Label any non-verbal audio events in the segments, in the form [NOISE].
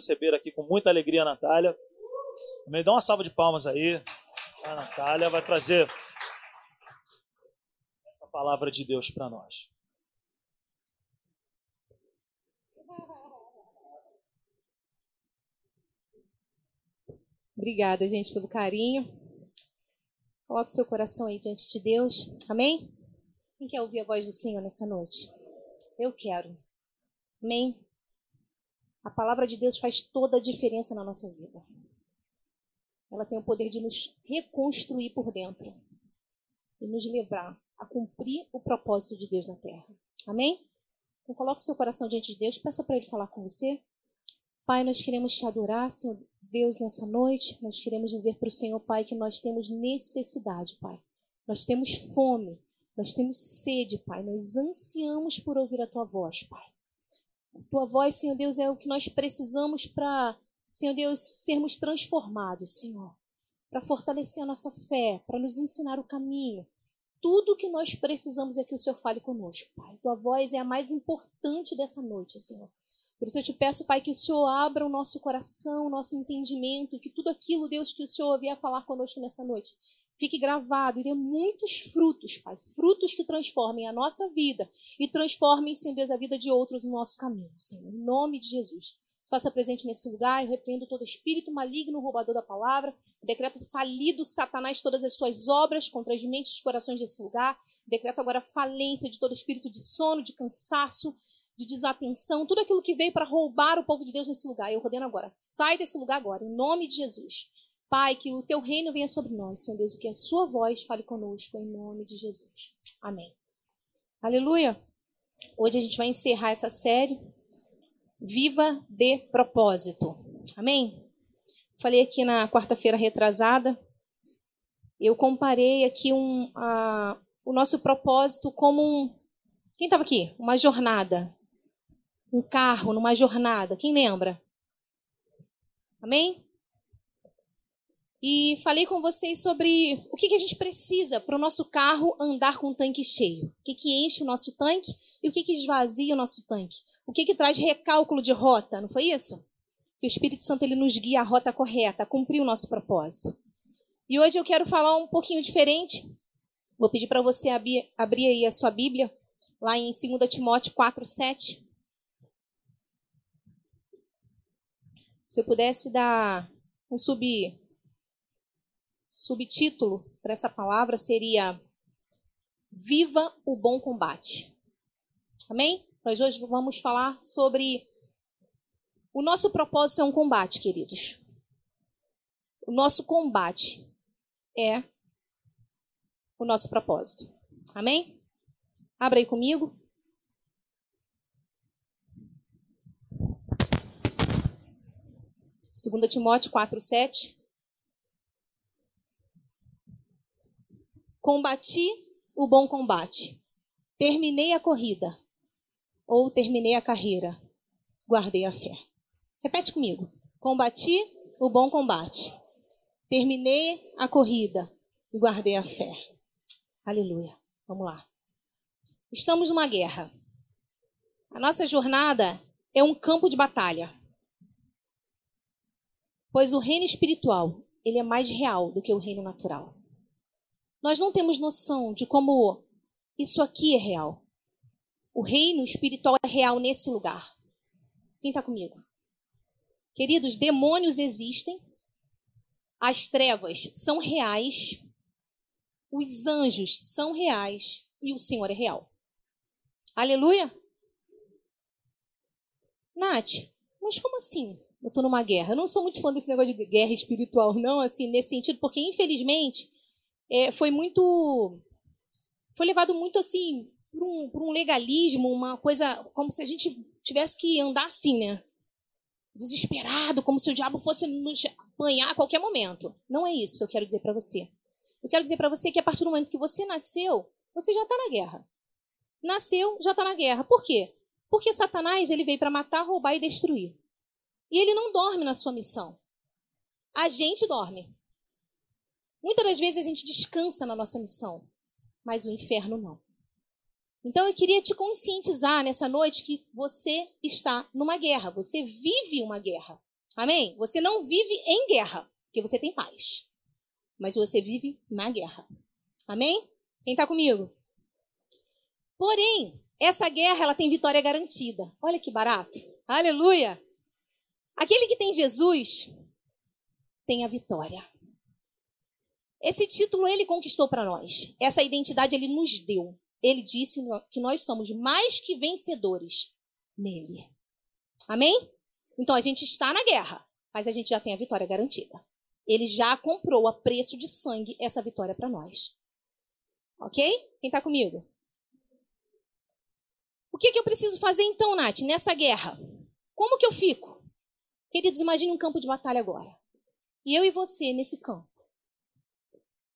receber aqui com muita alegria a Natália. Dá uma salva de palmas aí. A Natália vai trazer essa palavra de Deus para nós. Obrigada, gente, pelo carinho. Coloque seu coração aí diante de Deus. Amém? Quem quer ouvir a voz do Senhor nessa noite? Eu quero. Amém? A palavra de Deus faz toda a diferença na nossa vida. Ela tem o poder de nos reconstruir por dentro e nos levar a cumprir o propósito de Deus na terra. Amém? Então coloque seu coração diante de Deus, peça para Ele falar com você. Pai, nós queremos te adorar, Senhor Deus, nessa noite. Nós queremos dizer para o Senhor, Pai, que nós temos necessidade, Pai. Nós temos fome nós temos sede, Pai. Nós ansiamos por ouvir a tua voz, Pai. Tua voz, Senhor Deus, é o que nós precisamos para, Senhor Deus, sermos transformados, Senhor. Para fortalecer a nossa fé, para nos ensinar o caminho. Tudo o que nós precisamos é que o Senhor fale conosco, Pai. Tua voz é a mais importante dessa noite, Senhor. Por isso eu te peço, Pai, que o Senhor abra o nosso coração, o nosso entendimento, que tudo aquilo, Deus, que o Senhor vier falar conosco nessa noite, fique gravado e dê muitos frutos, Pai. Frutos que transformem a nossa vida e transformem, Senhor Deus, a vida de outros no nosso caminho, Senhor. Em nome de Jesus. Se faça presente nesse lugar, eu repreendo todo espírito maligno, roubador da palavra. Decreto falido, Satanás, todas as suas obras contra as mentes e os corações desse lugar. Decreto agora falência de todo espírito de sono, de cansaço, de desatenção, tudo aquilo que veio para roubar o povo de Deus nesse lugar. Eu ordeno agora, sai desse lugar agora, em nome de Jesus. Pai, que o teu reino venha sobre nós, Senhor Deus, que a sua voz fale conosco, em nome de Jesus. Amém. Aleluia. Hoje a gente vai encerrar essa série. Viva de propósito. Amém? Falei aqui na quarta-feira retrasada. Eu comparei aqui um, a, o nosso propósito como um. Quem estava aqui? Uma jornada. Um carro numa jornada. Quem lembra? Amém? E falei com vocês sobre o que, que a gente precisa para o nosso carro andar com o tanque cheio. O que, que enche o nosso tanque e o que, que esvazia o nosso tanque. O que, que traz recálculo de rota, não foi isso? Que o Espírito Santo ele nos guia a rota correta, a cumprir o nosso propósito. E hoje eu quero falar um pouquinho diferente. Vou pedir para você abrir, abrir aí a sua Bíblia, lá em 2 Timóteo 4, 7. Se eu pudesse dar um sub subtítulo para essa palavra seria Viva o bom combate. Amém? Nós hoje vamos falar sobre o nosso propósito é um combate, queridos. O nosso combate é o nosso propósito. Amém? Abra aí comigo. Segunda Timóteo 4, 7. Combati o bom combate. Terminei a corrida. Ou terminei a carreira. Guardei a fé. Repete comigo. Combati o bom combate. Terminei a corrida e guardei a fé. Aleluia. Vamos lá. Estamos numa guerra. A nossa jornada é um campo de batalha. Pois o reino espiritual, ele é mais real do que o reino natural. Nós não temos noção de como isso aqui é real. O reino espiritual é real nesse lugar. Quem está comigo? Queridos, demônios existem, as trevas são reais, os anjos são reais e o Senhor é real. Aleluia? Nath, mas como assim? Eu estou numa guerra. Eu não sou muito fã desse negócio de guerra espiritual, não, assim, nesse sentido, porque infelizmente é, foi muito. Foi levado muito assim por um, por um legalismo, uma coisa como se a gente tivesse que andar assim, né? Desesperado, como se o diabo fosse nos apanhar a qualquer momento. Não é isso que eu quero dizer para você. Eu quero dizer para você que a partir do momento que você nasceu, você já está na guerra. Nasceu, já está na guerra. Por quê? Porque Satanás ele veio para matar, roubar e destruir. E ele não dorme na sua missão. A gente dorme. Muitas das vezes a gente descansa na nossa missão, mas o inferno não. Então eu queria te conscientizar nessa noite que você está numa guerra, você vive uma guerra. Amém? Você não vive em guerra, porque você tem paz. Mas você vive na guerra. Amém? Quem está comigo? Porém, essa guerra ela tem vitória garantida. Olha que barato. Aleluia! Aquele que tem Jesus tem a vitória. Esse título ele conquistou para nós. Essa identidade ele nos deu. Ele disse que nós somos mais que vencedores nele. Amém? Então a gente está na guerra, mas a gente já tem a vitória garantida. Ele já comprou a preço de sangue essa vitória para nós. Ok? Quem está comigo? O que, que eu preciso fazer então, Nath, nessa guerra? Como que eu fico? Queridos, imagine um campo de batalha agora. E eu e você nesse campo.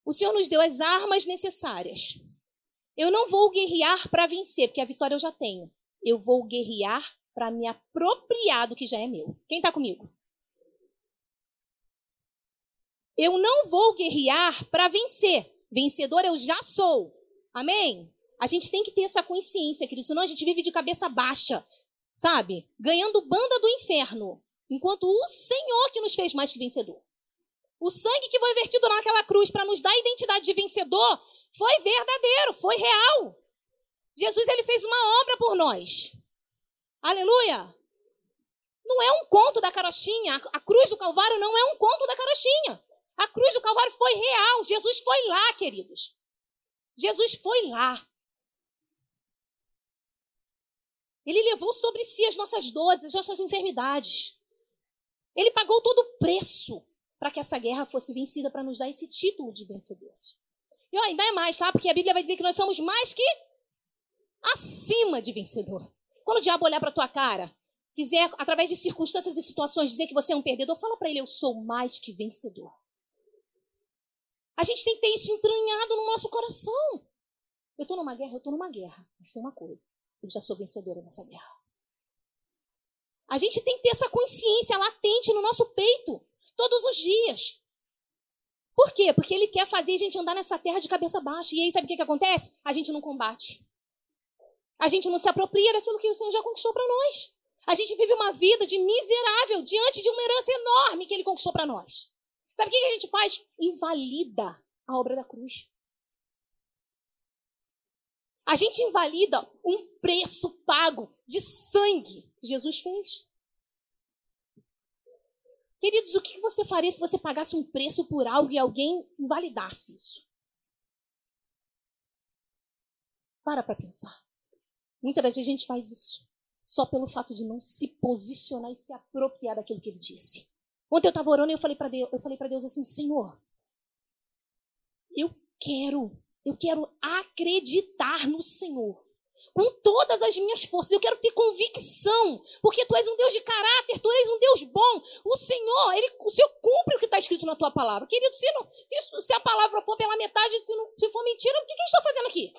O Senhor nos deu as armas necessárias. Eu não vou guerrear para vencer, porque a vitória eu já tenho. Eu vou guerrear para me apropriar do que já é meu. Quem está comigo? Eu não vou guerrear para vencer. Vencedor eu já sou. Amém? A gente tem que ter essa consciência, querido. Senão a gente vive de cabeça baixa, sabe? Ganhando banda do inferno. Enquanto o Senhor que nos fez mais que vencedor. O sangue que foi vertido naquela cruz para nos dar a identidade de vencedor foi verdadeiro, foi real. Jesus ele fez uma obra por nós. Aleluia! Não é um conto da carochinha. A cruz do Calvário não é um conto da carochinha. A cruz do Calvário foi real. Jesus foi lá, queridos. Jesus foi lá. Ele levou sobre si as nossas dores, as nossas enfermidades. Ele pagou todo o preço para que essa guerra fosse vencida, para nos dar esse título de vencedores. E ainda é mais, tá? Porque a Bíblia vai dizer que nós somos mais que acima de vencedor. Quando o diabo olhar para tua cara, quiser, através de circunstâncias e situações, dizer que você é um perdedor, fala para ele: Eu sou mais que vencedor. A gente tem que ter isso entranhado no nosso coração. Eu estou numa guerra, eu estou numa guerra. Mas tem uma coisa: eu já sou vencedora nessa guerra. A gente tem que ter essa consciência latente no nosso peito todos os dias. Por quê? Porque ele quer fazer a gente andar nessa terra de cabeça baixa. E aí, sabe o que, que acontece? A gente não combate. A gente não se apropria daquilo que o Senhor já conquistou para nós. A gente vive uma vida de miserável diante de uma herança enorme que ele conquistou para nós. Sabe o que, que a gente faz? Invalida a obra da cruz. A gente invalida um preço pago de sangue que Jesus fez. Queridos, o que você faria se você pagasse um preço por algo e alguém invalidasse isso? Para para pensar. Muitas das vezes a gente faz isso só pelo fato de não se posicionar e se apropriar daquilo que ele disse. Ontem eu estava orando e eu falei para Deus, eu falei para Deus assim, Senhor, eu quero, eu quero acreditar no Senhor com todas as minhas forças. Eu quero ter convicção, porque tu és um Deus de caráter, tu és um Deus bom. O Senhor, ele, o Senhor cumpre o que está escrito na tua palavra. Querido, se, não, se, se, a palavra for pela metade, se, não, se for mentira, o que, que a gente está fazendo aqui?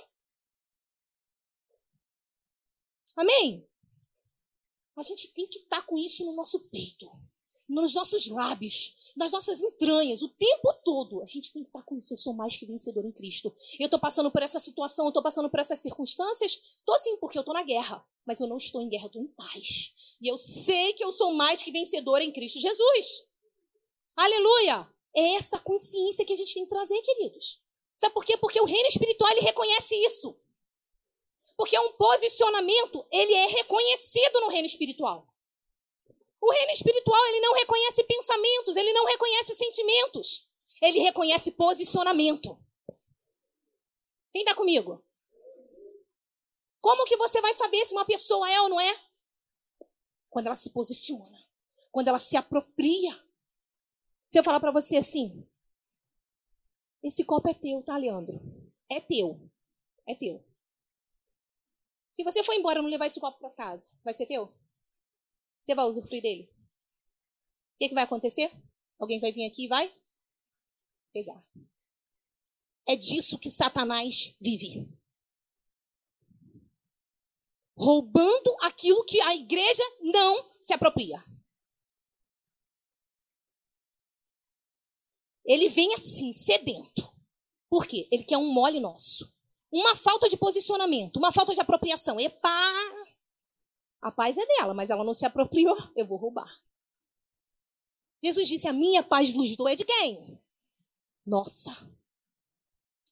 Amém? A gente tem que estar tá com isso no nosso peito nos nossos lábios, nas nossas entranhas, o tempo todo. A gente tem que estar com isso. Eu sou mais que vencedor em Cristo. Eu estou passando por essa situação, eu estou passando por essas circunstâncias. Estou assim, porque eu estou na guerra. Mas eu não estou em guerra, eu estou em paz. E eu sei que eu sou mais que vencedor em Cristo Jesus. Aleluia! É essa consciência que a gente tem que trazer, queridos. Sabe por quê? Porque o reino espiritual ele reconhece isso. Porque um posicionamento, ele é reconhecido no reino espiritual. O reino espiritual, ele não reconhece pensamentos, ele não reconhece sentimentos. Ele reconhece posicionamento. Quem está comigo? Como que você vai saber se uma pessoa é ou não é? Quando ela se posiciona, quando ela se apropria. Se eu falar para você assim, esse copo é teu, tá, Leandro? É teu. É teu. Se você for embora e não levar esse copo para casa, vai ser teu? Você vai usufruir dele? O que, que vai acontecer? Alguém vai vir aqui e vai pegar. É disso que Satanás vive. Roubando aquilo que a igreja não se apropria. Ele vem assim, sedento. Por quê? Ele quer um mole nosso. Uma falta de posicionamento, uma falta de apropriação. Epa! A paz é dela, mas ela não se apropriou. [LAUGHS] Eu vou roubar. Jesus disse: A minha paz vos dou. É de quem? Nossa.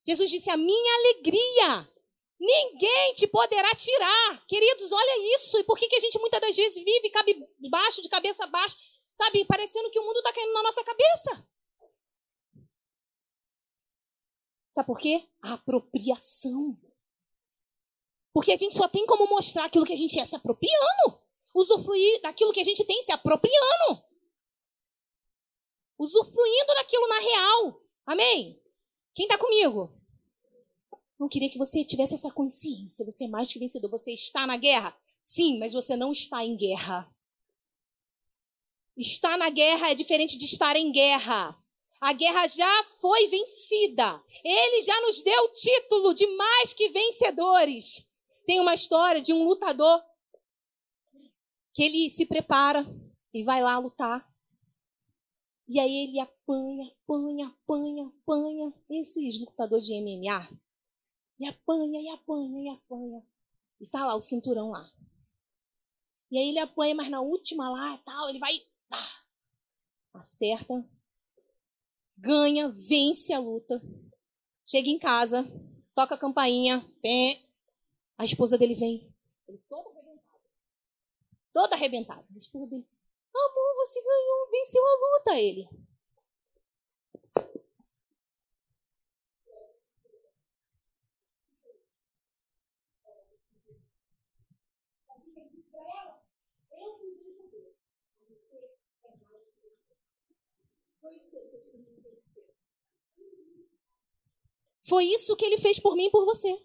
Jesus disse: A minha alegria. Ninguém te poderá tirar. Queridos, olha isso. E por que, que a gente muitas das vezes vive cabe baixo, de cabeça baixa, sabe? Parecendo que o mundo está caindo na nossa cabeça. Sabe por quê? A apropriação. Porque a gente só tem como mostrar aquilo que a gente é se apropriando. Usufruir daquilo que a gente tem se apropriando. Usufruindo daquilo na real. Amém? Quem está comigo? Não queria que você tivesse essa consciência. Você é mais que vencedor. Você está na guerra? Sim, mas você não está em guerra. Estar na guerra é diferente de estar em guerra. A guerra já foi vencida. Ele já nos deu o título de mais que vencedores. Tem uma história de um lutador que ele se prepara e vai lá lutar. E aí ele apanha, apanha, apanha, apanha. Esses lutadores de MMA. E apanha, e apanha, e apanha. E tá lá o cinturão lá. E aí ele apanha, mas na última lá, tal, ele vai, acerta, ganha, vence a luta. Chega em casa, toca a campainha, pé. A esposa dele vem, toda arrebentada. Toda arrebentada. A esposa dele, amor, você ganhou, venceu a luta. Ele, Foi isso que ele fez por mim e por você.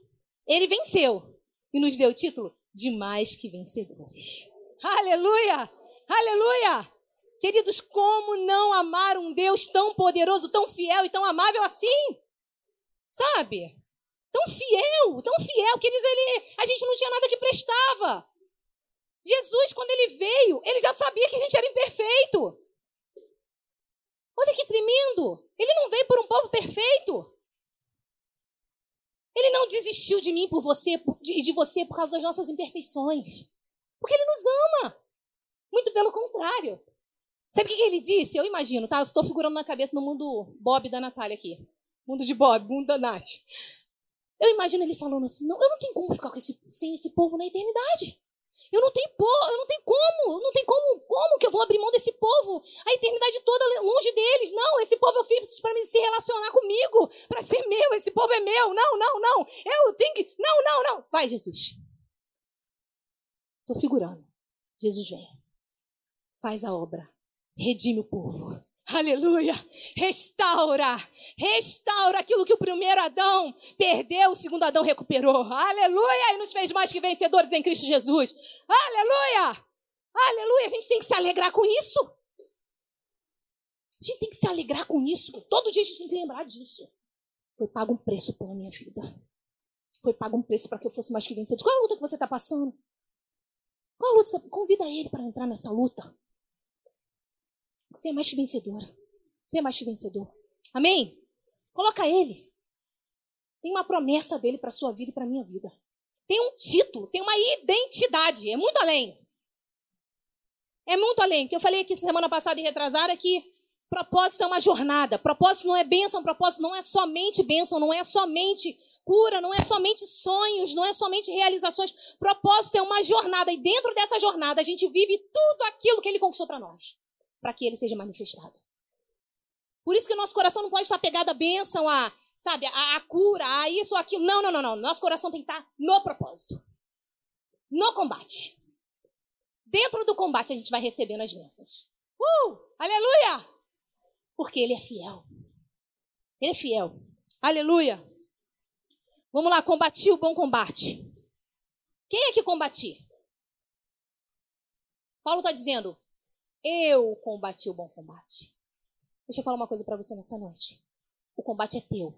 Ele venceu e nos deu o título de mais que vencedores. Aleluia! Aleluia! Queridos, como não amar um Deus tão poderoso, tão fiel e tão amável assim? Sabe? Tão fiel, tão fiel. Queridos, ele, a gente não tinha nada que prestava. Jesus, quando ele veio, ele já sabia que a gente era imperfeito. Olha que tremendo! Ele não veio por um povo perfeito. Ele não desistiu de mim por você e de você por causa das nossas imperfeições. Porque ele nos ama. Muito pelo contrário. Sabe o que ele disse? Eu imagino, tá? Eu estou figurando na cabeça no mundo Bob da Natália aqui. Mundo de Bob, mundo da Nath. Eu imagino ele falando assim: não, eu não tenho como ficar esse, sem esse povo na eternidade. Eu não tenho, eu não tenho como, não tenho como, como que eu vou abrir mão desse povo, a eternidade toda longe deles. Não, esse povo eu fiz para se relacionar comigo, para ser meu, esse povo é meu. Não, não, não. Eu tenho que, não, não, não. Vai, Jesus. Estou figurando. Jesus vem. Faz a obra. Redime o povo. Aleluia! Restaura, restaura aquilo que o primeiro Adão perdeu, o segundo Adão recuperou. Aleluia! E nos fez mais que vencedores em Cristo Jesus. Aleluia! Aleluia! A gente tem que se alegrar com isso. A gente tem que se alegrar com isso. Todo dia a gente tem que lembrar disso. Foi pago um preço pela minha vida. Foi pago um preço para que eu fosse mais que vencedor. Qual é a luta que você está passando? Qual a luta? Convida ele para entrar nessa luta. Você é mais que vencedora. Você é mais que vencedor. Amém? Coloca ele. Tem uma promessa dele para sua vida e para minha vida. Tem um título, tem uma identidade. É muito além. É muito além. Que eu falei aqui semana passada e retrasada que propósito é uma jornada. Propósito não é bênção, propósito não é somente bênção, não é somente cura, não é somente sonhos, não é somente realizações. Propósito é uma jornada e dentro dessa jornada a gente vive tudo aquilo que ele conquistou para nós para que ele seja manifestado. Por isso que o nosso coração não pode estar pegado à bênção, a, sabe, a, cura, a isso ou aquilo. Não, não, não, não. Nosso coração tem que estar no propósito. No combate. Dentro do combate a gente vai recebendo as bênçãos. Uh! Aleluia! Porque ele é fiel. Ele é fiel. Aleluia! Vamos lá, combati o bom combate. Quem é que combati? Paulo está dizendo: eu combati o bom combate. Deixa eu falar uma coisa para você nessa noite. O combate é teu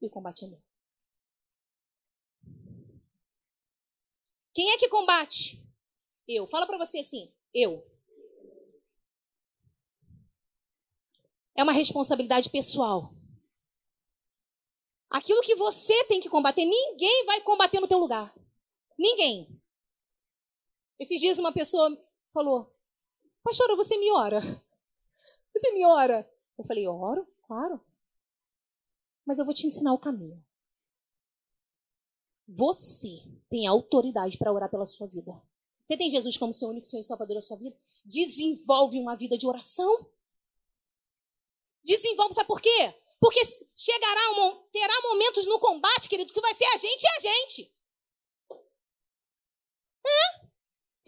e o combate é meu. Quem é que combate? Eu. Fala para você assim, eu. É uma responsabilidade pessoal. Aquilo que você tem que combater, ninguém vai combater no teu lugar. Ninguém. Esses dias uma pessoa falou: Pastora, você me ora. Você me ora? Eu falei, oro, claro. Mas eu vou te ensinar o caminho. Você tem autoridade para orar pela sua vida. Você tem Jesus como seu único Senhor e Salvador da sua vida? Desenvolve uma vida de oração. Desenvolve, sabe por quê? Porque chegará um, terá momentos no combate, querido, que vai ser a gente e a gente. É?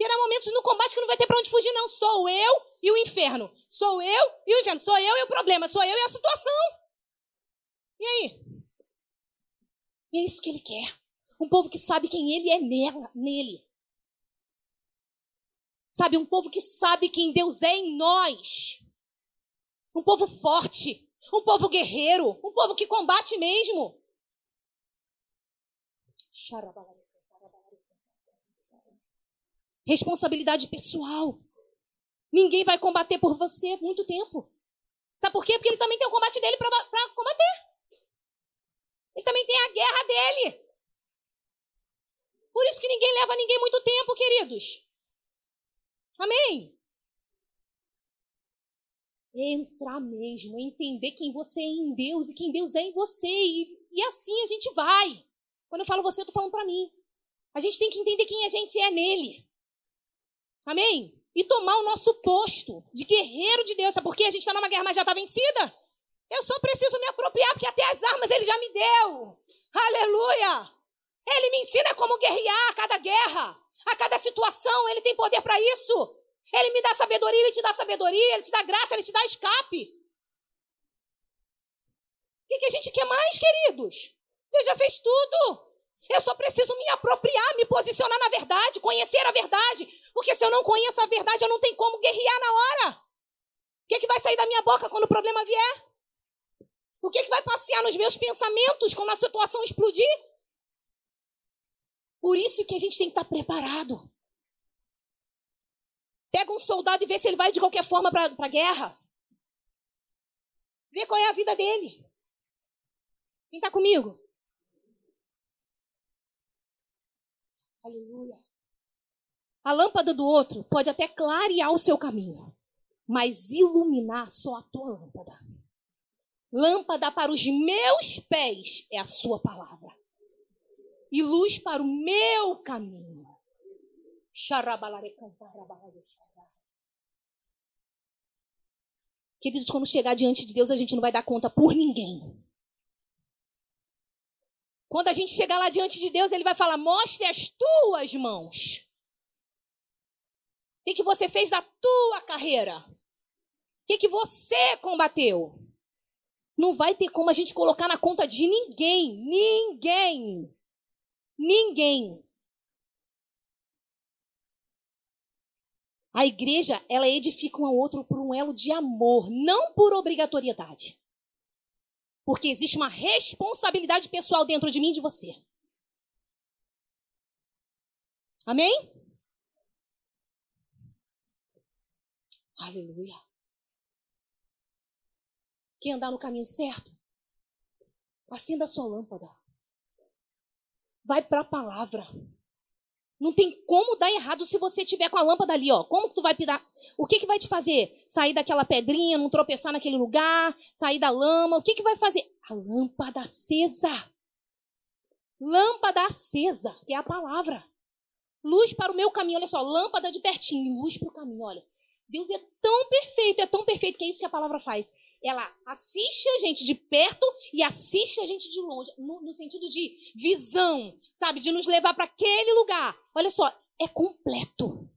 Terá momentos no combate que não vai ter para onde fugir, não. Sou eu e o inferno. Sou eu e o inferno. Sou eu e o problema. Sou eu e a situação. E aí? E é isso que ele quer. Um povo que sabe quem ele é nela, nele. Sabe, um povo que sabe quem Deus é em nós. Um povo forte. Um povo guerreiro. Um povo que combate mesmo. Responsabilidade pessoal. Ninguém vai combater por você muito tempo. Sabe por quê? Porque ele também tem o combate dele para combater. Ele também tem a guerra dele. Por isso que ninguém leva ninguém muito tempo, queridos. Amém? Entrar mesmo, entender quem você é em Deus e quem Deus é em você. E, e assim a gente vai. Quando eu falo você, eu estou falando para mim. A gente tem que entender quem a gente é nele. Amém? E tomar o nosso posto de guerreiro de Deus. Sabe por quê? A gente está numa guerra, mas já está vencida. Eu só preciso me apropriar, porque até as armas ele já me deu. Aleluia! Ele me ensina como guerrear a cada guerra, a cada situação. Ele tem poder para isso. Ele me dá sabedoria, ele te dá sabedoria, ele te dá graça, ele te dá escape. O que, que a gente quer mais, queridos? Deus já fez tudo. Eu só preciso me apropriar, me posicionar na verdade, conhecer a verdade. Porque se eu não conheço a verdade, eu não tenho como guerrear na hora. O que, que vai sair da minha boca quando o problema vier? O que, que vai passear nos meus pensamentos quando a situação explodir? Por isso que a gente tem que estar preparado. Pega um soldado e vê se ele vai de qualquer forma para a guerra. Vê qual é a vida dele. Quem está comigo? Aleluia. A lâmpada do outro pode até clarear o seu caminho, mas iluminar só a tua lâmpada. Lâmpada para os meus pés é a sua palavra e luz para o meu caminho. Queridos, quando chegar diante de Deus, a gente não vai dar conta por ninguém. Quando a gente chegar lá diante de Deus, Ele vai falar: mostre as tuas mãos. O que, que você fez da tua carreira? O que, que você combateu? Não vai ter como a gente colocar na conta de ninguém. Ninguém. Ninguém. A igreja, ela edifica um ao outro por um elo de amor, não por obrigatoriedade. Porque existe uma responsabilidade pessoal dentro de mim e de você. Amém? Aleluia. Quer andar no caminho certo? Acenda a sua lâmpada vai para a palavra. Não tem como dar errado se você tiver com a lâmpada ali, ó. Como tu vai pirar? O que que vai te fazer? Sair daquela pedrinha, não tropeçar naquele lugar, sair da lama. O que que vai fazer? A lâmpada acesa. Lâmpada acesa, que é a palavra. Luz para o meu caminho, olha só, lâmpada de pertinho, luz para o caminho, olha. Deus é tão perfeito, é tão perfeito que é isso que a palavra faz ela assiste a gente de perto e assiste a gente de longe, no, no sentido de visão, sabe? De nos levar para aquele lugar. Olha só, é completo.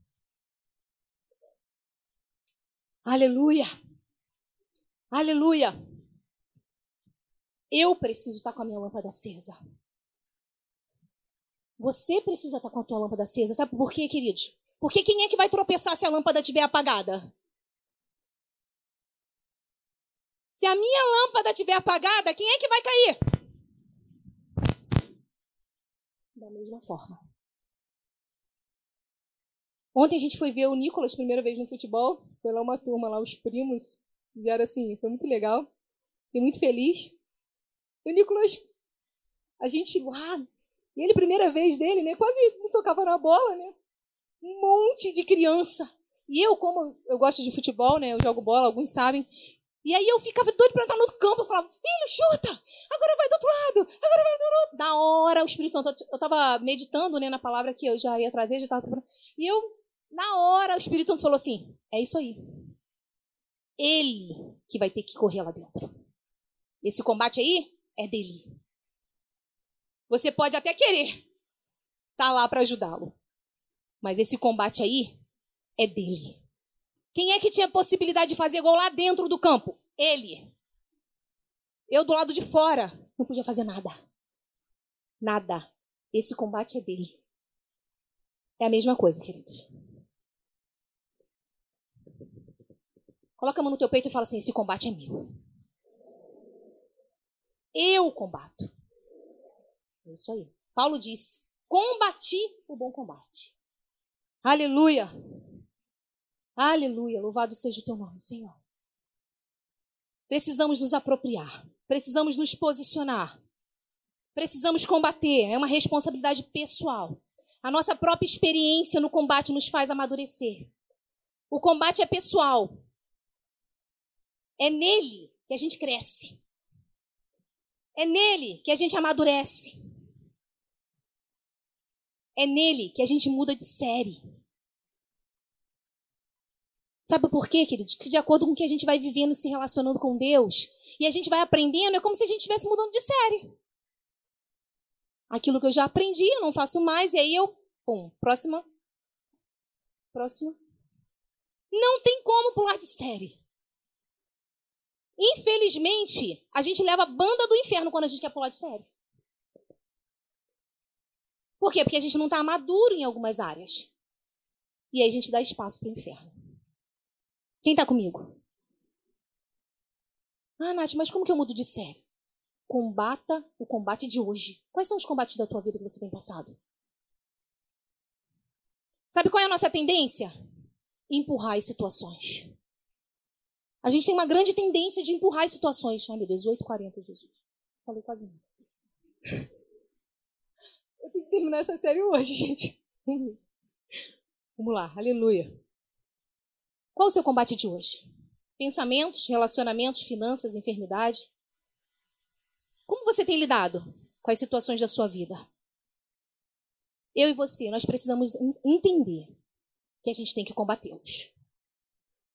Aleluia. Aleluia. Eu preciso estar com a minha lâmpada acesa. Você precisa estar com a tua lâmpada acesa. Sabe por quê, queridos? Porque quem é que vai tropeçar se a lâmpada estiver apagada? Se a minha lâmpada estiver apagada, quem é que vai cair? Da mesma forma. Ontem a gente foi ver o Nicolas primeira vez no futebol. Foi lá uma turma, lá os primos. Fizeram assim, foi muito legal. Fiquei muito feliz. E o Nicolas, a gente lá, e ele, primeira vez dele, né? Quase não tocava na bola, né? Um monte de criança E eu, como eu gosto de futebol, né? Eu jogo bola, alguns sabem. E aí eu ficava doido para entrar no outro campo. Eu falava, filho, chuta! Agora vai do outro lado! Agora vai do outro lado! Na hora, o Espírito Santo, eu estava meditando né, na palavra que eu já ia trazer, já estava E eu, na hora, o Espírito Santo falou assim: é isso aí. Ele que vai ter que correr lá dentro. Esse combate aí é dele. Você pode até querer estar tá lá para ajudá-lo. Mas esse combate aí é dele. Quem é que tinha possibilidade de fazer gol lá dentro do campo? Ele. Eu do lado de fora não podia fazer nada. Nada. Esse combate é dele. É a mesma coisa, queridos. Coloca a mão no teu peito e fala assim: esse combate é meu. Eu combato. É isso aí. Paulo disse: combati o bom combate. Aleluia. Aleluia. Louvado seja o teu nome, Senhor. Precisamos nos apropriar. Precisamos nos posicionar. Precisamos combater. É uma responsabilidade pessoal. A nossa própria experiência no combate nos faz amadurecer. O combate é pessoal. É nele que a gente cresce. É nele que a gente amadurece. É nele que a gente muda de série. Sabe por quê, queridos? Que de acordo com o que a gente vai vivendo se relacionando com Deus, e a gente vai aprendendo, é como se a gente estivesse mudando de série. Aquilo que eu já aprendi, eu não faço mais, e aí eu, pum, próxima. Próxima. Não tem como pular de série. Infelizmente, a gente leva a banda do inferno quando a gente quer pular de série. Por quê? Porque a gente não está maduro em algumas áreas. E aí a gente dá espaço para o inferno. Quem está comigo? Ah, Nath, mas como que eu mudo de série? Combata o combate de hoje. Quais são os combates da tua vida que você tem passado? Sabe qual é a nossa tendência? Empurrar as situações. A gente tem uma grande tendência de empurrar as situações. Ai, meu Deus, 8h40, Jesus. Falei quase nada. Eu tenho que terminar essa série hoje, [LAUGHS] gente. Vamos lá, aleluia. Qual o seu combate de hoje? Pensamentos, relacionamentos, finanças, enfermidade? Como você tem lidado com as situações da sua vida? Eu e você, nós precisamos entender que a gente tem que combatê-los.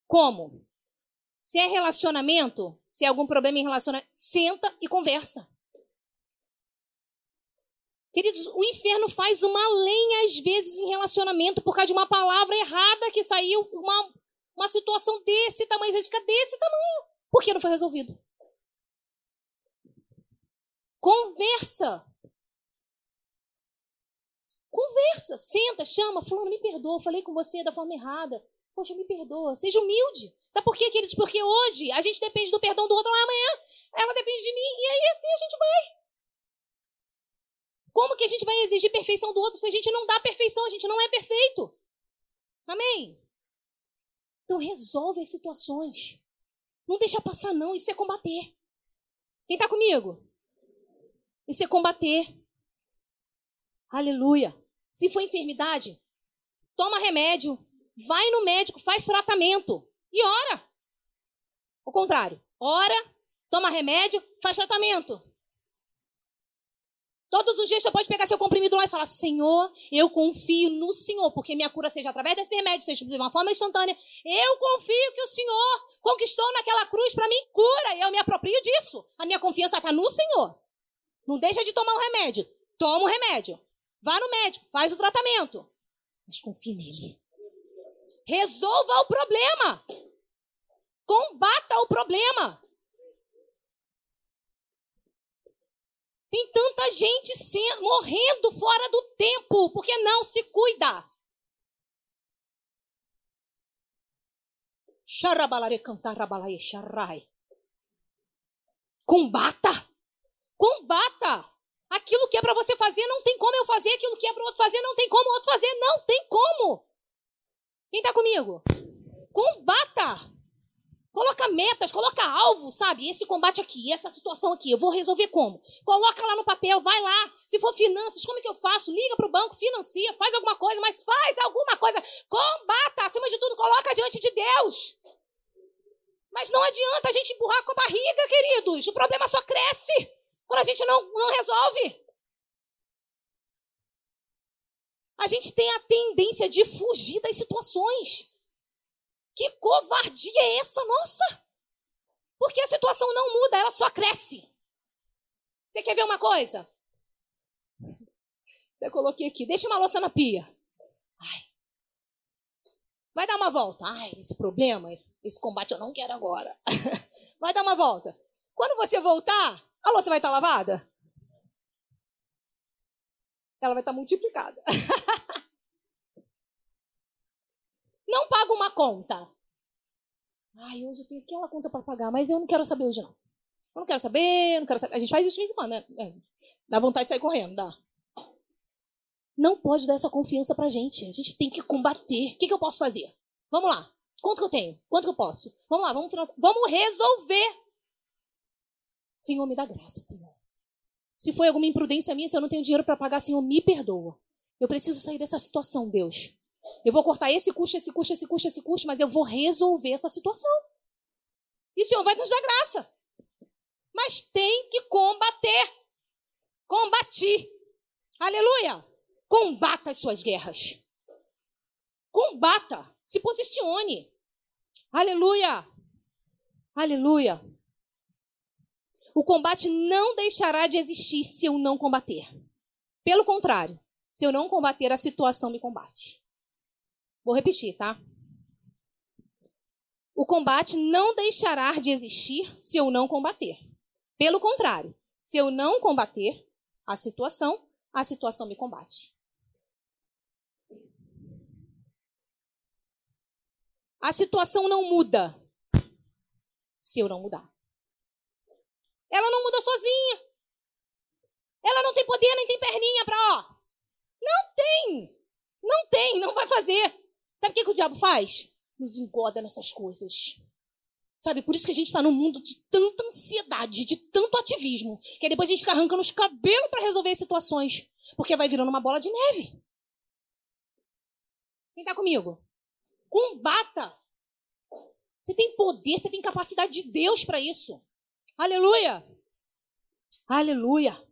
Como? Se é relacionamento, se é algum problema em relacionamento, senta e conversa. Queridos, o inferno faz uma lenha às vezes em relacionamento por causa de uma palavra errada que saiu, uma, uma situação desse tamanho, às fica desse tamanho. Por que não foi resolvido? Conversa. Conversa, senta, chama, fulano, me perdoa, falei com você da forma errada. Poxa, me perdoa, seja humilde. Sabe por quê, queridos? Porque hoje a gente depende do perdão do outro, amanhã ela depende de mim, e aí assim a gente vai. Como que a gente vai exigir perfeição do outro se a gente não dá perfeição, a gente não é perfeito? Amém? Então resolve as situações. Não deixa passar, não. Isso é combater. Quem está comigo? Isso é combater. Aleluia. Se for enfermidade, toma remédio, vai no médico, faz tratamento e ora. O contrário, ora, toma remédio, faz tratamento. Todos os dias você pode pegar seu comprimido lá e falar: Senhor, eu confio no Senhor, porque minha cura seja através desse remédio, seja de uma forma instantânea. Eu confio que o Senhor conquistou naquela cruz para mim cura e eu me aproprio disso. A minha confiança está no Senhor. Não deixa de tomar o remédio. Toma o remédio. Vá no médico, faz o tratamento. Mas confie nele. Resolva o problema. Combata o problema. Tem tanta gente sendo, morrendo fora do tempo porque não se cuida. Combata. Combata. Aquilo que é para você fazer não tem como eu fazer, aquilo que é para o outro fazer não tem como o outro fazer, não tem como. Quem está comigo? Combata. Coloca metas, coloca alvo, sabe? Esse combate aqui, essa situação aqui, eu vou resolver como? Coloca lá no papel, vai lá. Se for finanças, como é que eu faço? Liga para o banco, financia, faz alguma coisa, mas faz alguma coisa. Combata, acima de tudo, coloca diante de Deus. Mas não adianta a gente empurrar com a barriga, queridos. O problema só cresce quando a gente não, não resolve. A gente tem a tendência de fugir das situações. Que covardia é essa, nossa? Porque a situação não muda, ela só cresce. Você quer ver uma coisa? Eu coloquei aqui, deixa uma louça na pia. Ai. Vai dar uma volta. Ai, esse problema, esse combate eu não quero agora. [LAUGHS] Vai dar uma volta. Quando você voltar, a louça vai estar lavada? Ela vai estar multiplicada. [LAUGHS] não paga uma conta. Ai, hoje eu tenho aquela conta para pagar, mas eu não quero saber hoje não. Eu não quero saber, não quero saber. A gente faz isso de vez em quando, né? É. Dá vontade de sair correndo, dá. Não pode dar essa confiança pra gente. A gente tem que combater. O que, que eu posso fazer? Vamos lá. Quanto que eu tenho? Quanto que eu posso? Vamos lá, vamos financiar. Vamos resolver. Senhor, me dá graça, Senhor. Se foi alguma imprudência minha, se eu não tenho dinheiro para pagar, Senhor, me perdoa. Eu preciso sair dessa situação, Deus. Eu vou cortar esse custo, esse custo, esse custo, esse custo, mas eu vou resolver essa situação. E o Senhor vai nos dar graça. Mas tem que combater. Combati. Aleluia. Combata as suas guerras. Combata. Se posicione. Aleluia. Aleluia. O combate não deixará de existir se eu não combater. Pelo contrário, se eu não combater, a situação me combate. Vou repetir, tá? O combate não deixará de existir se eu não combater. Pelo contrário, se eu não combater a situação, a situação me combate. A situação não muda se eu não mudar. Ela não muda sozinha. Ela não tem poder nem tem perninha para, ó. Não tem. Não tem, não vai fazer. Sabe o que, que o diabo faz? Nos engoda nessas coisas. Sabe, por isso que a gente está num mundo de tanta ansiedade, de tanto ativismo, que depois a gente fica arrancando os cabelos para resolver as situações, porque vai virando uma bola de neve. Quem está comigo? Combata. Você tem poder, você tem capacidade de Deus para isso. Aleluia. Aleluia.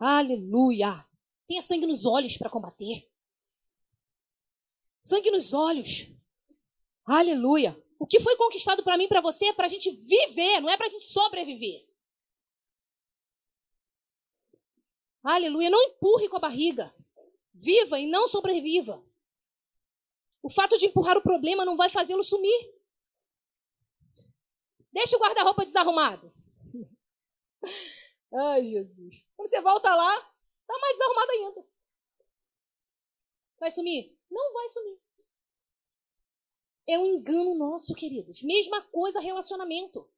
Aleluia. Tenha sangue nos olhos para combater. Sangue nos olhos. Aleluia. O que foi conquistado para mim para você é para a gente viver, não é para a gente sobreviver. Aleluia. Não empurre com a barriga. Viva e não sobreviva. O fato de empurrar o problema não vai fazê-lo sumir. Deixa o guarda-roupa desarrumado. [LAUGHS] Ai, Jesus. Quando você volta lá, tá mais desarrumado ainda. Vai sumir? Não vai sumir. É um engano nosso, queridos. Mesma coisa relacionamento.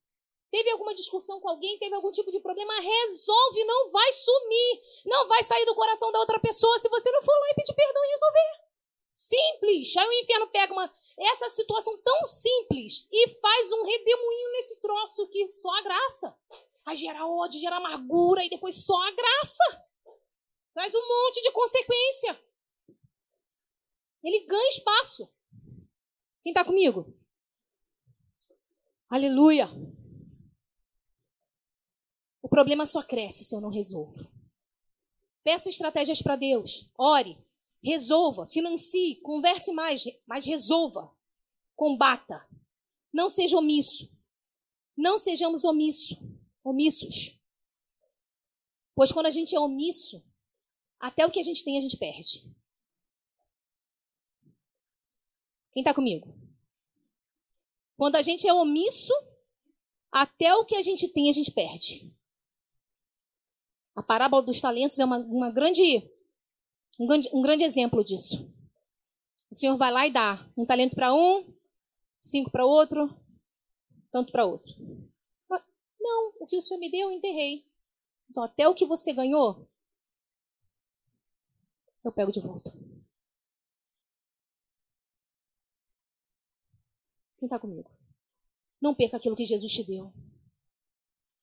Teve alguma discussão com alguém, teve algum tipo de problema, resolve, não vai sumir. Não vai sair do coração da outra pessoa se você não for lá e pedir perdão e resolver. Simples. Aí o inferno pega uma, essa situação tão simples e faz um redemoinho nesse troço que só a graça. Aí gera ódio, gera amargura e depois só a graça. Traz um monte de consequência. Ele ganha espaço. Quem está comigo? Aleluia. O problema só cresce se eu não resolvo. Peça estratégias para Deus. Ore. Resolva. Financie. Converse mais. Mas resolva. Combata. Não seja omisso. Não sejamos omisso, omissos. Pois quando a gente é omisso, até o que a gente tem a gente perde. Quem está comigo? Quando a gente é omisso, até o que a gente tem a gente perde. A parábola dos talentos é uma, uma grande, um, grande, um grande exemplo disso. O Senhor vai lá e dá um talento para um, cinco para outro, tanto para outro. Não, o que o Senhor me deu, eu enterrei. Então, até o que você ganhou, eu pego de volta. Quem está comigo? Não perca aquilo que Jesus te deu.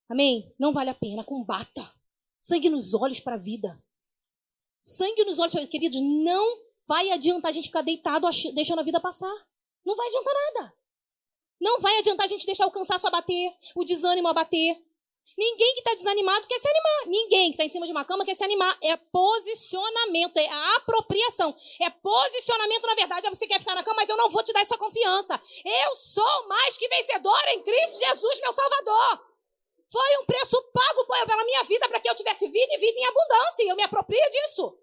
Amém? Não vale a pena. Combata. Sangue nos olhos para a vida. Sangue nos olhos, queridos, não vai adiantar a gente ficar deitado deixando a vida passar. Não vai adiantar nada. Não vai adiantar a gente deixar o cansaço abater, o desânimo abater. Ninguém que está desanimado quer se animar. Ninguém que está em cima de uma cama quer se animar. É posicionamento, é apropriação. É posicionamento, na verdade. Você quer ficar na cama, mas eu não vou te dar essa confiança. Eu sou mais que vencedora em Cristo Jesus, meu Salvador. Foi um preço pago pela minha vida para que eu tivesse vida e vida em abundância. E eu me aproprio disso.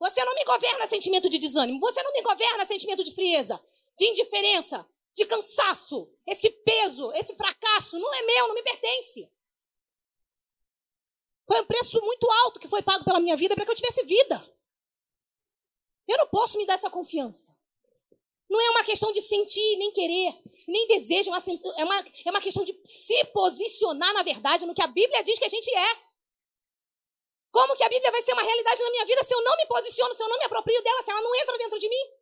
Você não me governa sentimento de desânimo. Você não me governa sentimento de frieza, de indiferença, de cansaço. Esse peso, esse fracasso não é meu, não me pertence. Foi um preço muito alto que foi pago pela minha vida para que eu tivesse vida. Eu não posso me dar essa confiança. Não é uma questão de sentir, nem querer, nem desejo. É uma, é uma questão de se posicionar, na verdade, no que a Bíblia diz que a gente é. Como que a Bíblia vai ser uma realidade na minha vida se eu não me posiciono, se eu não me aproprio dela, se ela não entra dentro de mim?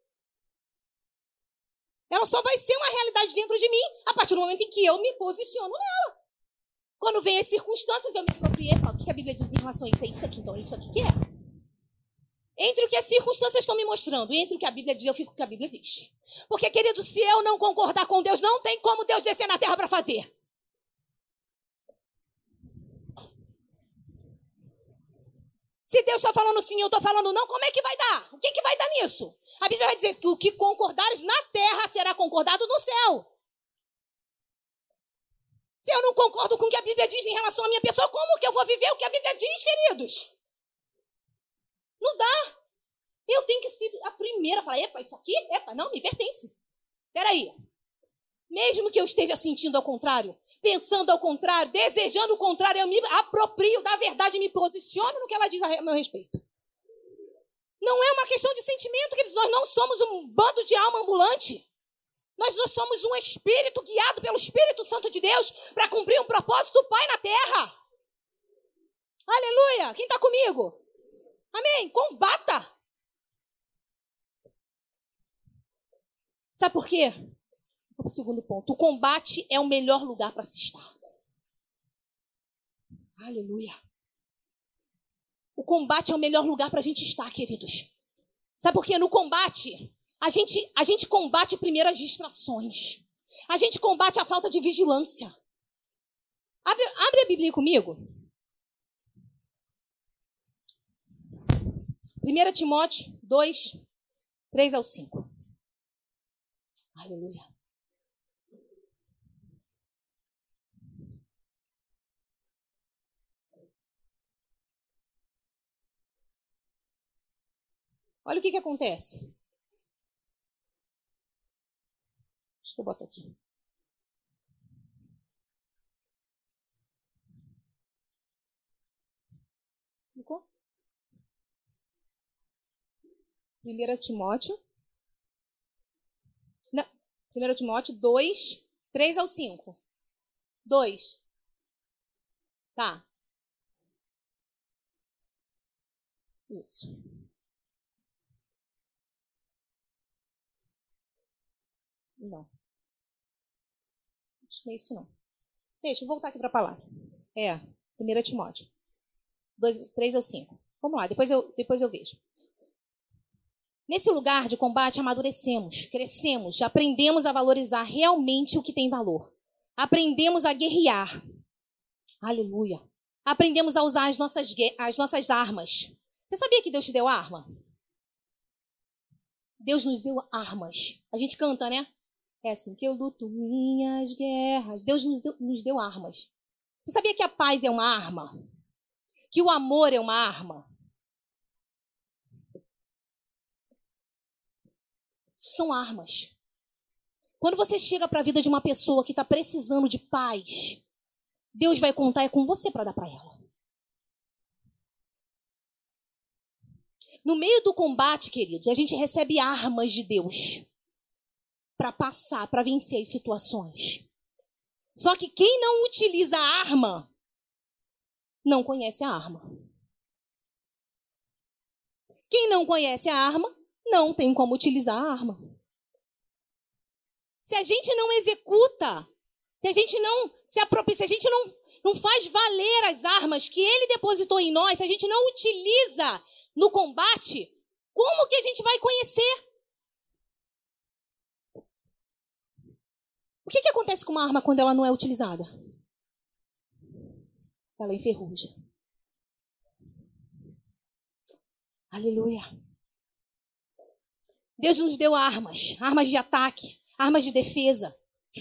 Ela só vai ser uma realidade dentro de mim a partir do momento em que eu me posiciono nela. Quando vem as circunstâncias, eu me apropriei. O que a Bíblia diz em relação a isso? É isso aqui, então é isso aqui que é. Entre o que as circunstâncias estão me mostrando e entre o que a Bíblia diz, eu fico com o que a Bíblia diz. Porque, querido, se eu não concordar com Deus, não tem como Deus descer na terra para fazer. Se Deus está falando sim, eu estou falando não, como é que vai dar? O que, que vai dar nisso? A Bíblia vai dizer que o que concordares na terra será concordado no céu. Se eu não concordo com o que a Bíblia diz em relação à minha pessoa, como que eu vou viver o que a Bíblia diz, queridos? Não dá. Eu tenho que ser a primeira a falar, epa, isso aqui, epa, não, me pertence. Peraí. Mesmo que eu esteja sentindo ao contrário, pensando ao contrário, desejando o contrário, eu me aproprio da verdade e me posiciono no que ela diz a meu respeito. Não é uma questão de sentimento, queridos. Nós não somos um bando de alma ambulante. Nós, nós somos um espírito guiado pelo Espírito Santo de Deus para cumprir um propósito do Pai na terra. Aleluia! Quem está comigo? Amém? Combata! Sabe por quê? o segundo ponto. O combate é o melhor lugar para se estar. Aleluia. O combate é o melhor lugar para a gente estar, queridos. Sabe por quê? No combate, a gente, a gente combate primeiro as distrações. A gente combate a falta de vigilância. Abre, abre a Bíblia comigo. 1 Timóteo 2, 3 ao 5. Aleluia. Olha o que, que acontece. Deixa eu botar aqui. Ficou? 1 Timóteo. Não, 1 Timóteo 2, 3 ao 5. 2. Tá. Isso. Não. Não é isso não. Deixa eu voltar aqui para a palavra. É, 1 Timóteo. 2, 3 ou 5. Vamos lá, depois eu, depois eu vejo. Nesse lugar de combate, amadurecemos, crescemos, aprendemos a valorizar realmente o que tem valor. Aprendemos a guerrear. Aleluia. Aprendemos a usar as nossas, as nossas armas. Você sabia que Deus te deu arma? Deus nos deu armas. A gente canta, né? É assim que eu luto minhas guerras. Deus nos deu, nos deu armas. Você sabia que a paz é uma arma? Que o amor é uma arma? Isso são armas. Quando você chega para a vida de uma pessoa que está precisando de paz, Deus vai contar é com você para dar para ela. No meio do combate, queridos, a gente recebe armas de Deus para passar, para vencer as situações. Só que quem não utiliza a arma não conhece a arma. Quem não conhece a arma não tem como utilizar a arma. se a gente não executa, se a gente não se apropria, se a gente não, não faz valer as armas que ele depositou em nós, se a gente não utiliza no combate, como que a gente vai conhecer? O que, que acontece com uma arma quando ela não é utilizada? Ela enferruja. Aleluia. Deus nos deu armas, armas de ataque, armas de defesa,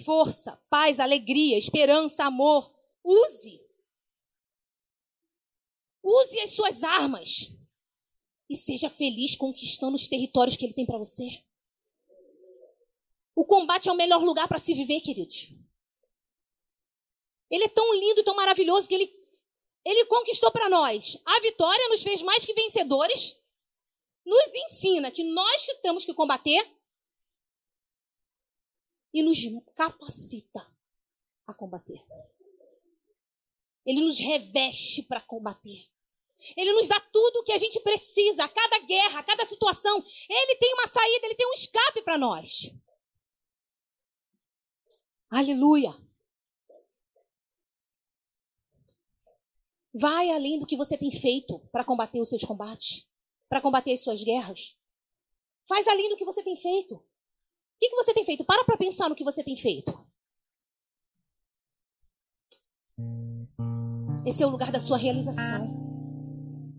força, paz, alegria, esperança, amor. Use. Use as suas armas e seja feliz conquistando os territórios que ele tem para você. O combate é o melhor lugar para se viver, queridos. Ele é tão lindo, tão maravilhoso que ele, ele conquistou para nós. A vitória nos fez mais que vencedores. Nos ensina que nós que temos que combater e nos capacita a combater. Ele nos reveste para combater. Ele nos dá tudo o que a gente precisa, a cada guerra, a cada situação. Ele tem uma saída, ele tem um escape para nós. Aleluia. Vai além do que você tem feito para combater os seus combates, para combater as suas guerras. Faz além do que você tem feito. O que, que você tem feito? Para para pensar no que você tem feito. Esse é o lugar da sua realização.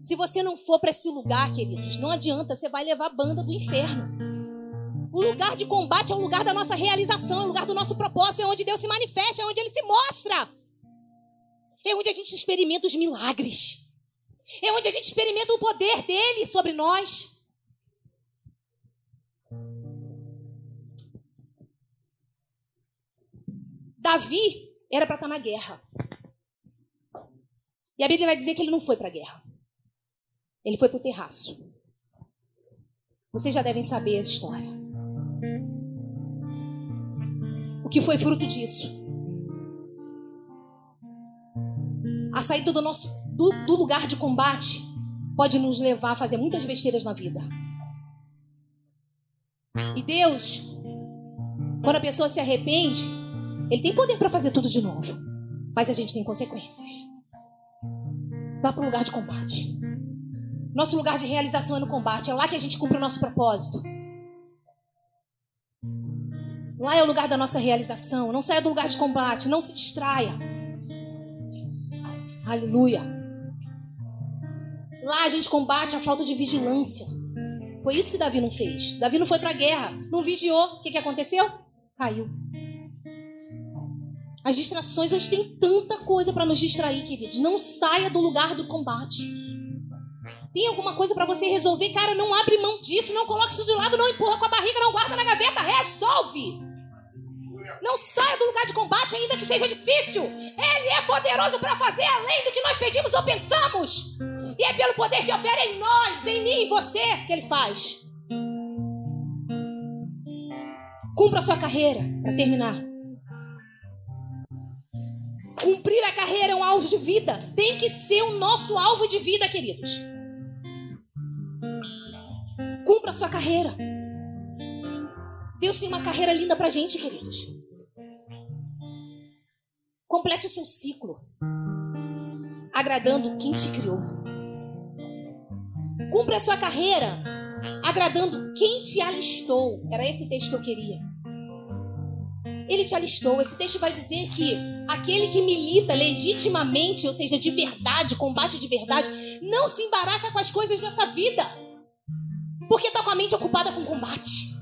Se você não for para esse lugar, queridos, não adianta, você vai levar a banda do inferno. O lugar de combate é o lugar da nossa realização, é o lugar do nosso propósito, é onde Deus se manifesta, é onde Ele se mostra. É onde a gente experimenta os milagres. É onde a gente experimenta o poder dele sobre nós. Davi era para estar na guerra. E a Bíblia vai dizer que ele não foi para a guerra. Ele foi para o terraço. Vocês já devem saber a história o que foi fruto disso. A saída do nosso do, do lugar de combate pode nos levar a fazer muitas besteiras na vida. E Deus, quando a pessoa se arrepende, Ele tem poder para fazer tudo de novo. Mas a gente tem consequências. Vá para o lugar de combate. Nosso lugar de realização é no combate. É lá que a gente cumpre o nosso propósito. Lá é o lugar da nossa realização. Não saia do lugar de combate. Não se distraia. Aleluia. Lá a gente combate a falta de vigilância. Foi isso que Davi não fez. Davi não foi para a guerra. Não vigiou. O que, que aconteceu? Caiu. As distrações, hoje tem tanta coisa para nos distrair, queridos. Não saia do lugar do combate. Tem alguma coisa para você resolver? Cara, não abre mão disso. Não coloque isso de lado. Não empurra com a barriga. Não guarda na gaveta. Resolve. Não saia do lugar de combate, ainda que seja difícil. Ele é poderoso para fazer além do que nós pedimos ou pensamos. E é pelo poder que opera em nós, em mim e em você, que ele faz. Cumpra a sua carreira, para terminar. Cumprir a carreira é um alvo de vida. Tem que ser o nosso alvo de vida, queridos. Cumpra a sua carreira. Deus tem uma carreira linda pra gente, queridos. Complete o seu ciclo, agradando quem te criou. Cumpra a sua carreira, agradando quem te alistou. Era esse texto que eu queria. Ele te alistou. Esse texto vai dizer que aquele que milita legitimamente, ou seja, de verdade, combate de verdade, não se embaraça com as coisas dessa vida, porque está com a mente ocupada com combate.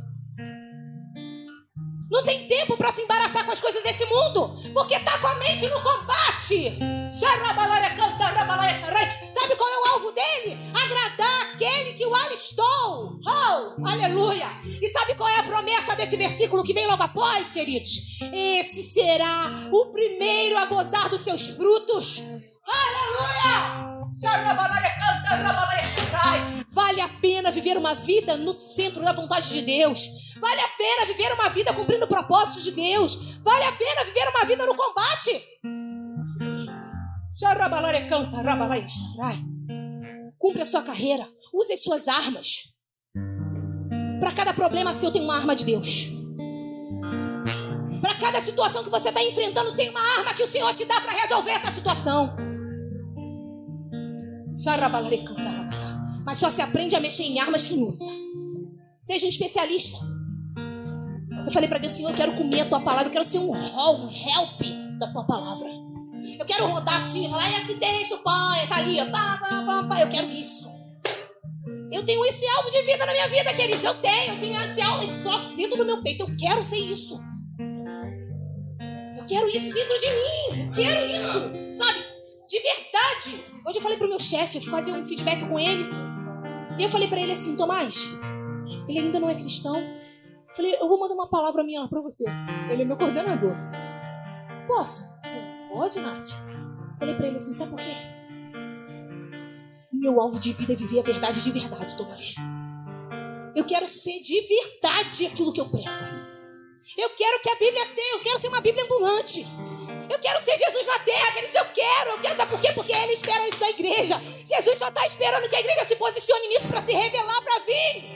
Tem tempo para se embaraçar com as coisas desse mundo, porque tá com a mente no combate. Sabe qual é o alvo dele? Agradar aquele que o alistou. Oh, aleluia. E sabe qual é a promessa desse versículo que vem logo após, queridos? Esse será o primeiro a gozar dos seus frutos. Aleluia. Vale a pena viver uma vida no centro da vontade de Deus. Vale a pena viver uma vida cumprindo o propósito de Deus. Vale a pena viver uma vida no combate. Cumpre a sua carreira. Use as suas armas. Para cada problema seu tem uma arma de Deus. cada situação que você está enfrentando, tem uma arma que o Senhor te dá para resolver essa situação. Mas só se aprende a mexer em armas quem usa. Seja um especialista. Eu falei para Deus, Senhor, eu quero comer a tua palavra, eu quero ser um hall, um help da tua palavra. Eu quero rodar assim, falar, esse deixa, pai, tá ali, pá, pá, pá, pá. Eu quero isso. Eu tenho esse alvo de vida na minha vida, queridos. Eu tenho, eu tenho esse alvo, esse troço dentro do meu peito. Eu quero ser isso. Eu quero isso dentro de mim. Eu quero isso, sabe? De verdade. Hoje eu falei pro meu chefe, fazer um feedback com ele. E eu falei para ele assim, Tomás, ele ainda não é cristão. Eu falei, eu vou mandar uma palavra minha lá pra você. Ele é meu coordenador. Posso? Pode, Nath. Falei pra ele assim, sabe por quê? Meu alvo de vida é viver a verdade de verdade, Tomás. Eu quero ser de verdade aquilo que eu prego. Eu quero que a Bíblia seja, eu quero ser uma Bíblia ambulante. Eu quero ser Jesus na terra, queridos, eu quero. Eu quero saber por quê? Porque ele espera isso da igreja. Jesus só está esperando que a igreja se posicione nisso para se revelar, para vir.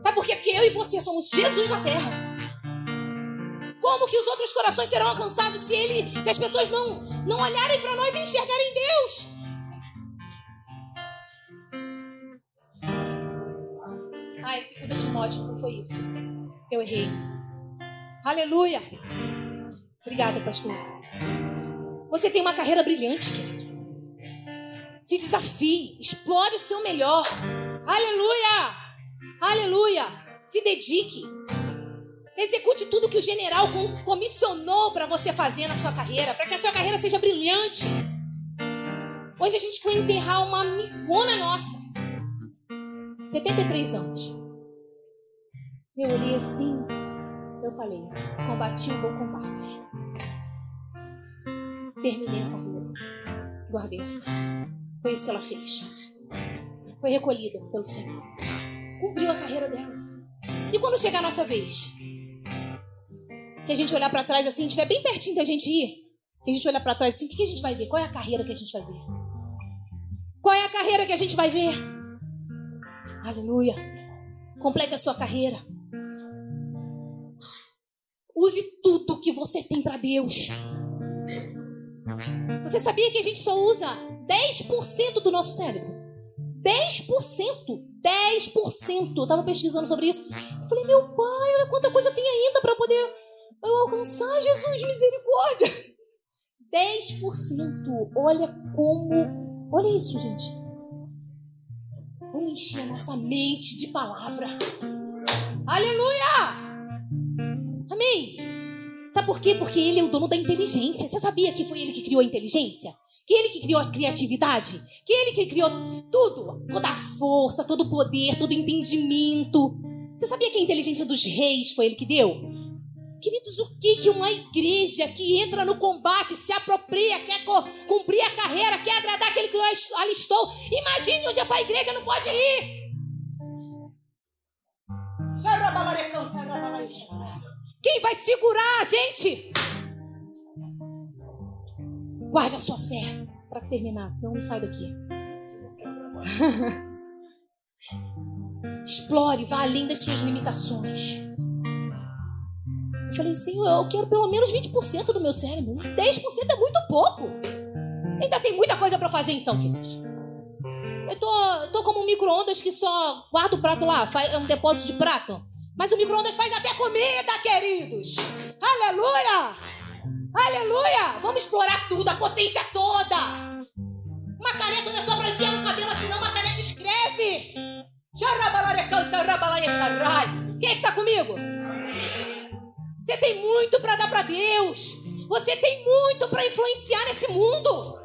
Sabe por quê? Porque eu e você somos Jesus na terra. Como que os outros corações serão alcançados se ele, se as pessoas não não olharem para nós e enxergarem Deus? Ai, segunda Timóteo não foi isso. Eu errei. Aleluia. Obrigada, pastor. Você tem uma carreira brilhante, querido. Se desafie, explore o seu melhor. Aleluia! Aleluia! Se dedique. Execute tudo que o general comissionou para você fazer na sua carreira, para que a sua carreira seja brilhante. Hoje a gente foi enterrar uma amigona nossa. 73 anos. Eu olhei assim, eu falei, combati o bom combate. Terminei a carreira. Guardei a fé. Foi isso que ela fez. Foi recolhida pelo Senhor. Cumpriu a carreira dela. E quando chegar a nossa vez? Que a gente olhar para trás assim, estiver bem pertinho da gente ir. Que a gente olhar para trás assim, o que, a gente vai ver? Qual é a carreira que a gente vai ver? Qual é a carreira que a gente vai ver? Aleluia. Complete a sua carreira. Use tudo que você tem para Deus. Você sabia que a gente só usa 10% do nosso cérebro? 10%! 10%! Eu estava pesquisando sobre isso. Eu falei, meu pai, olha quanta coisa tem ainda para poder eu alcançar, Jesus, misericórdia! 10%! Olha como. Olha isso, gente. Vamos encher a nossa mente de palavra. Aleluia! Amém? Sabe por quê? Porque ele é o dono da inteligência. Você sabia que foi ele que criou a inteligência? Que ele que criou a criatividade? Que ele que criou tudo? Toda a força, todo o poder, todo o entendimento. Você sabia que a inteligência dos reis foi ele que deu? Queridos, o que que uma igreja que entra no combate, se apropria, quer cumprir a carreira, quer agradar aquele que alistou? Imagine onde essa igreja não pode ir. Quem vai segurar a gente? Guarde a sua fé para terminar, senão não sai daqui. [LAUGHS] Explore, vá além das suas limitações. Eu falei, Senhor, eu quero pelo menos 20% do meu cérebro. 10% é muito pouco. Ainda tem muita coisa para fazer então, queridos. Eu tô, tô como um micro-ondas que só guarda o prato lá, faz, é um depósito de prato. Mas o micro-ondas faz até comida, queridos. Aleluia! Aleluia! Vamos explorar tudo, a potência toda. Uma caneta não é só pra enfiar no cabelo, senão uma caneta escreve. Quem é que tá comigo? Você tem muito para dar para Deus. Você tem muito para influenciar nesse mundo.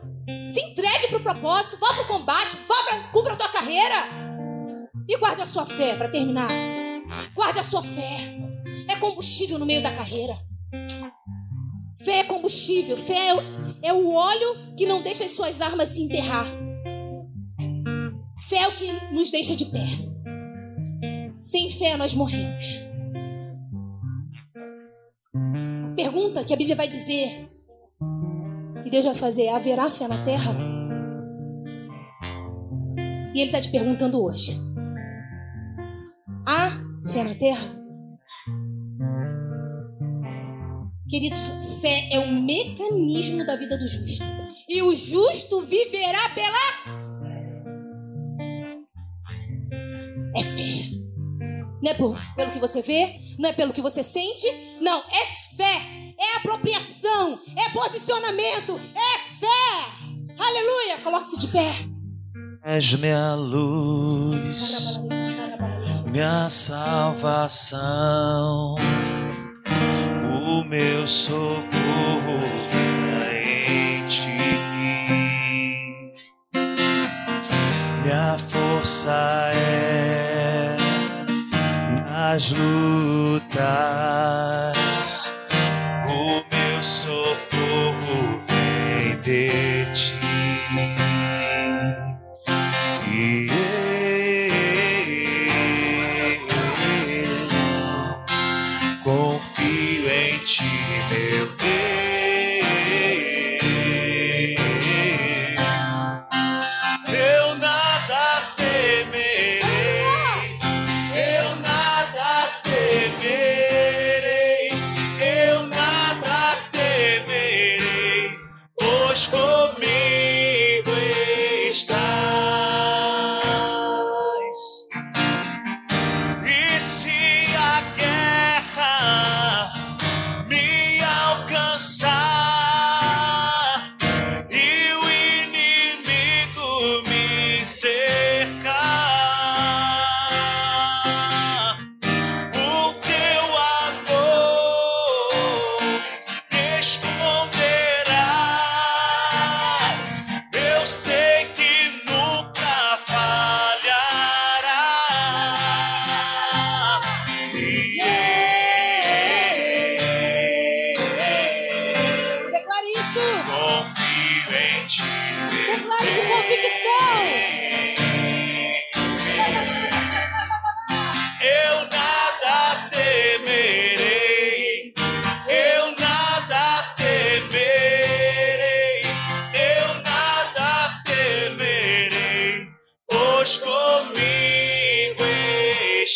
Se entregue pro propósito, vá pro combate, vá pra, cumpra a tua carreira. E guarde a sua fé para terminar. Guarde a sua fé. É combustível no meio da carreira. Fé é combustível. Fé é o óleo que não deixa as suas armas se enterrar. Fé é o que nos deixa de pé. Sem fé nós morremos. Pergunta que a Bíblia vai dizer. E Deus vai fazer: haverá fé na terra? E Ele está te perguntando hoje: há fé na terra? Queridos, fé é um mecanismo da vida do justo. E o justo viverá pela. É fé. Não é por, pelo que você vê, não é pelo que você sente, não, é fé, é apropriação, é posicionamento, é fé. Aleluia! Coloque-se de pé. És minha luz, minha salvação, o meu socorro é em ti. Minha força é nas lutas, o meu socorro vem de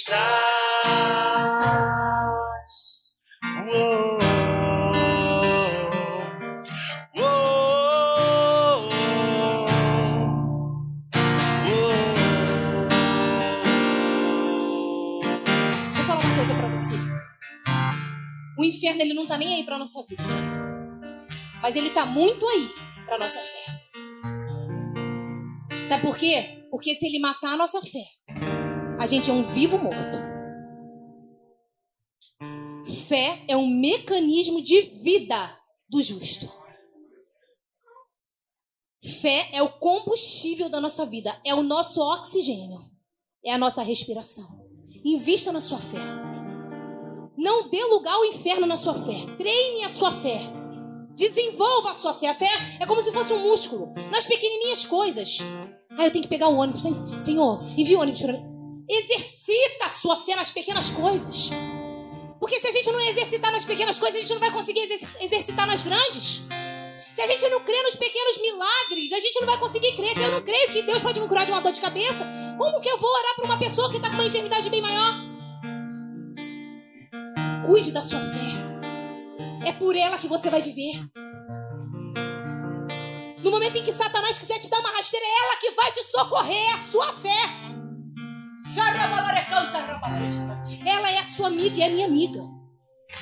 estás. Deixa eu falar uma coisa pra você. O inferno ele não tá nem aí pra nossa vida. Mas ele tá muito aí pra nossa fé. Sabe por quê? Porque se ele matar a nossa fé, a gente é um vivo morto. Fé é um mecanismo de vida do justo. Fé é o combustível da nossa vida, é o nosso oxigênio, é a nossa respiração. Invista na sua fé. Não dê lugar ao inferno na sua fé. Treine a sua fé. Desenvolva a sua fé. A fé é como se fosse um músculo. Nas pequenininhas coisas. Ah, eu tenho que pegar o ônibus. Senhor, envia o ônibus para mim. Exercita a sua fé nas pequenas coisas. Porque se a gente não exercitar nas pequenas coisas, a gente não vai conseguir exerci- exercitar nas grandes. Se a gente não crê nos pequenos milagres, a gente não vai conseguir crer. Se eu não creio que Deus pode me curar de uma dor de cabeça, como que eu vou orar para uma pessoa que está com uma enfermidade bem maior? Cuide da sua fé. É por ela que você vai viver. No momento em que Satanás quiser te dar uma rasteira, é ela que vai te socorrer, a sua fé. Ela é a sua amiga e é a minha amiga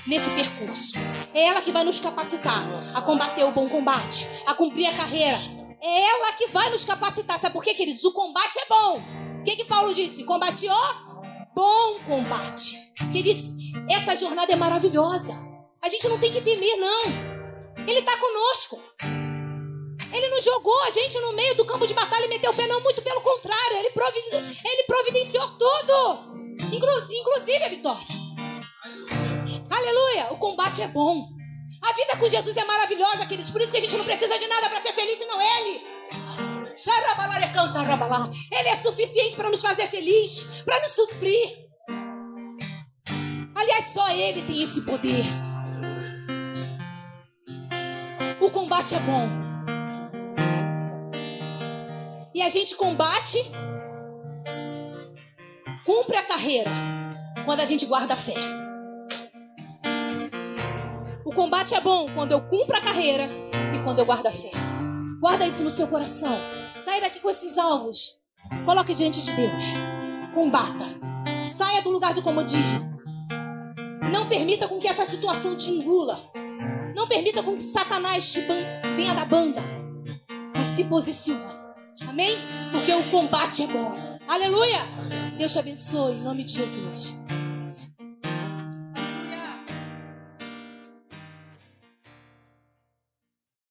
nesse percurso. É ela que vai nos capacitar a combater o bom combate, a cumprir a carreira. É ela que vai nos capacitar. Sabe por quê, queridos? O combate é bom. O que, que Paulo disse? Combate o bom combate. Queridos, essa jornada é maravilhosa. A gente não tem que temer, não. Ele está conosco. Ele não jogou a gente no meio do campo de batalha e meteu o pé, não. Muito pelo contrário. Ele, provi- ele providenciou tudo. Inclu- inclusive a vitória. Aleluia! O combate é bom. A vida com Jesus é maravilhosa, queridos. Por isso que a gente não precisa de nada para ser feliz, senão Ele. Ele é suficiente para nos fazer feliz, para nos suprir. Aliás, só Ele tem esse poder. O combate é bom. E a gente combate, cumpre a carreira quando a gente guarda a fé. O combate é bom quando eu cumpro a carreira e quando eu guardo a fé. Guarda isso no seu coração. Saia daqui com esses alvos. Coloque diante de Deus. Combata. Saia do lugar de comodismo. Não permita com que essa situação te engula. Não permita com que Satanás te venha da banda. Mas se posiciona. Amém? Porque o combate é bom. Aleluia! Deus te abençoe em nome de Jesus.